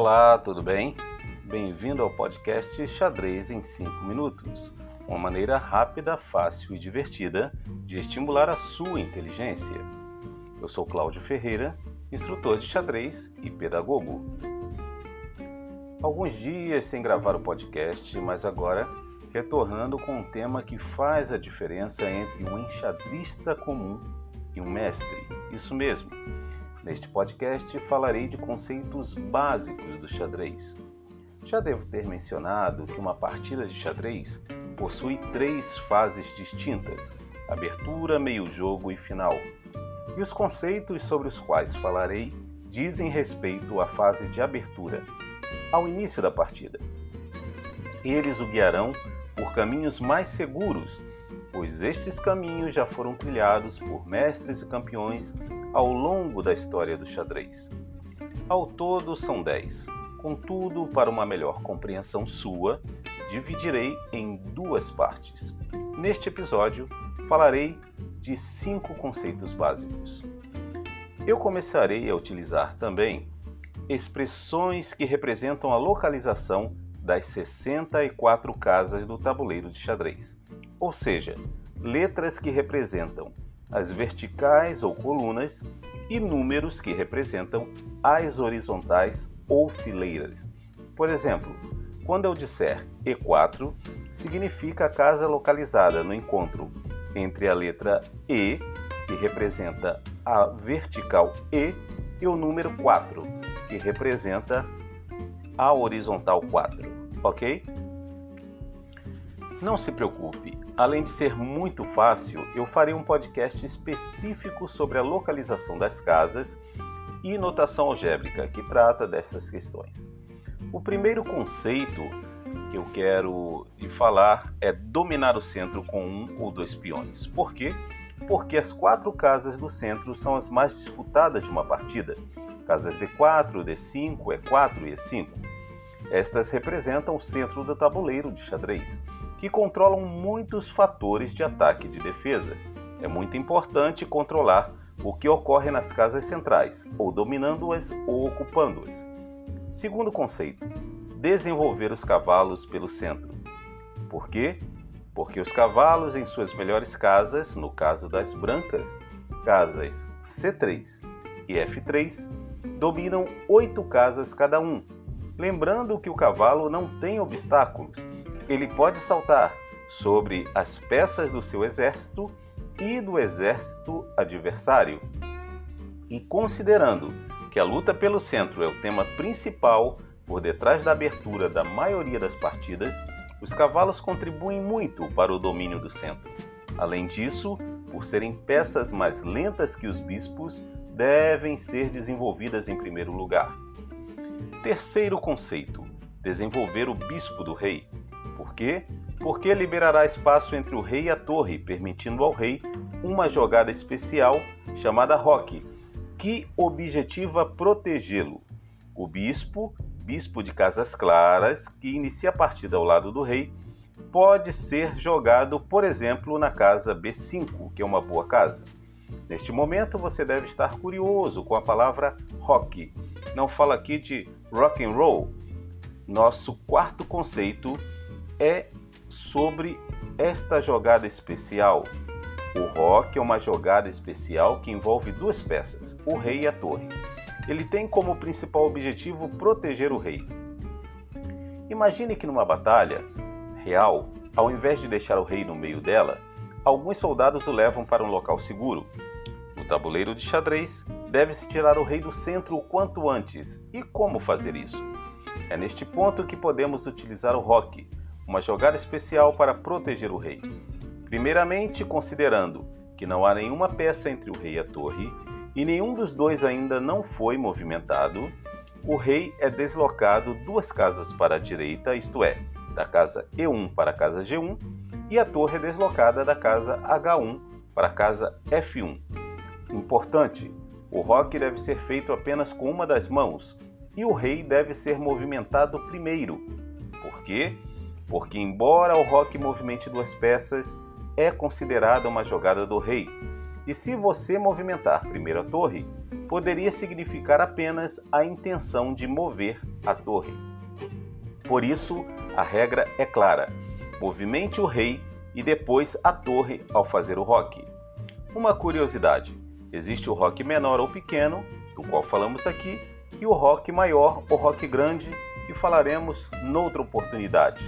Olá, tudo bem? Bem-vindo ao podcast Xadrez em 5 Minutos, uma maneira rápida, fácil e divertida de estimular a sua inteligência. Eu sou Cláudio Ferreira, instrutor de xadrez e pedagogo. Alguns dias sem gravar o podcast, mas agora retornando com um tema que faz a diferença entre um enxadrista comum e um mestre. Isso mesmo. Neste podcast falarei de conceitos básicos do xadrez. Já devo ter mencionado que uma partida de xadrez possui três fases distintas: abertura, meio-jogo e final. E os conceitos sobre os quais falarei dizem respeito à fase de abertura, ao início da partida. Eles o guiarão por caminhos mais seguros pois estes caminhos já foram trilhados por mestres e campeões ao longo da história do xadrez. Ao todo são dez. Contudo, para uma melhor compreensão sua, dividirei em duas partes. Neste episódio, falarei de cinco conceitos básicos. Eu começarei a utilizar também expressões que representam a localização das 64 casas do tabuleiro de xadrez ou seja, letras que representam as verticais ou colunas e números que representam as horizontais ou fileiras. Por exemplo, quando eu disser E4, significa a casa localizada no encontro entre a letra E, que representa a vertical E, e o número 4, que representa a horizontal 4, ok? Não se preocupe, além de ser muito fácil, eu farei um podcast específico sobre a localização das casas e notação algébrica que trata dessas questões. O primeiro conceito que eu quero lhe falar é dominar o centro com um ou dois peões. Por quê? Porque as quatro casas do centro são as mais disputadas de uma partida. Casas D4, D5, E4 e E5. Estas representam o centro do tabuleiro de xadrez que controlam muitos fatores de ataque e de defesa. É muito importante controlar o que ocorre nas casas centrais, ou dominando-as ou ocupando-as. Segundo conceito, desenvolver os cavalos pelo centro. Por quê? Porque os cavalos em suas melhores casas, no caso das brancas, casas C3 e F3, dominam oito casas cada um. Lembrando que o cavalo não tem obstáculos, ele pode saltar sobre as peças do seu exército e do exército adversário. E considerando que a luta pelo centro é o tema principal por detrás da abertura da maioria das partidas, os cavalos contribuem muito para o domínio do centro. Além disso, por serem peças mais lentas que os bispos, devem ser desenvolvidas em primeiro lugar. Terceiro conceito: desenvolver o bispo do rei. Quê? Porque liberará espaço entre o rei e a torre, permitindo ao rei uma jogada especial chamada roque, que objetiva protegê-lo. O bispo, bispo de casas claras, que inicia a partida ao lado do rei, pode ser jogado, por exemplo, na casa B5, que é uma boa casa. Neste momento você deve estar curioso com a palavra rock. Não fala aqui de rock and roll. Nosso quarto conceito é sobre esta jogada especial. O rock é uma jogada especial que envolve duas peças, o rei e a torre. Ele tem como principal objetivo proteger o rei. Imagine que numa batalha real, ao invés de deixar o rei no meio dela, alguns soldados o levam para um local seguro. No tabuleiro de xadrez, deve-se tirar o rei do centro o quanto antes. E como fazer isso? É neste ponto que podemos utilizar o rock, uma jogada especial para proteger o rei. Primeiramente, considerando que não há nenhuma peça entre o rei e a torre e nenhum dos dois ainda não foi movimentado, o rei é deslocado duas casas para a direita, isto é, da casa E1 para a casa G1, e a torre é deslocada da casa H1 para a casa F1. Importante: o roque deve ser feito apenas com uma das mãos e o rei deve ser movimentado primeiro. Por quê? Porque, embora o rock movimente duas peças, é considerada uma jogada do rei. E se você movimentar primeiro a torre, poderia significar apenas a intenção de mover a torre. Por isso, a regra é clara: movimente o rei e depois a torre ao fazer o roque. Uma curiosidade: existe o roque menor ou pequeno, do qual falamos aqui, e o roque maior ou roque grande, que falaremos noutra oportunidade.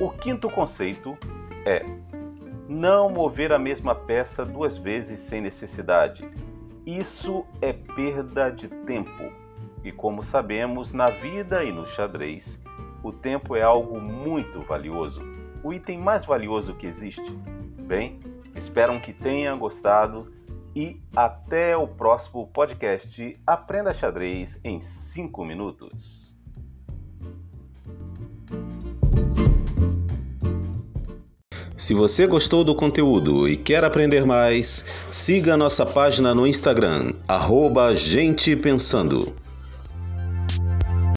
O quinto conceito é não mover a mesma peça duas vezes sem necessidade. Isso é perda de tempo. E como sabemos, na vida e no xadrez, o tempo é algo muito valioso, o item mais valioso que existe. Bem, espero que tenha gostado e até o próximo podcast Aprenda Xadrez em 5 minutos. Se você gostou do conteúdo e quer aprender mais, siga nossa página no Instagram, arroba Gente Pensando.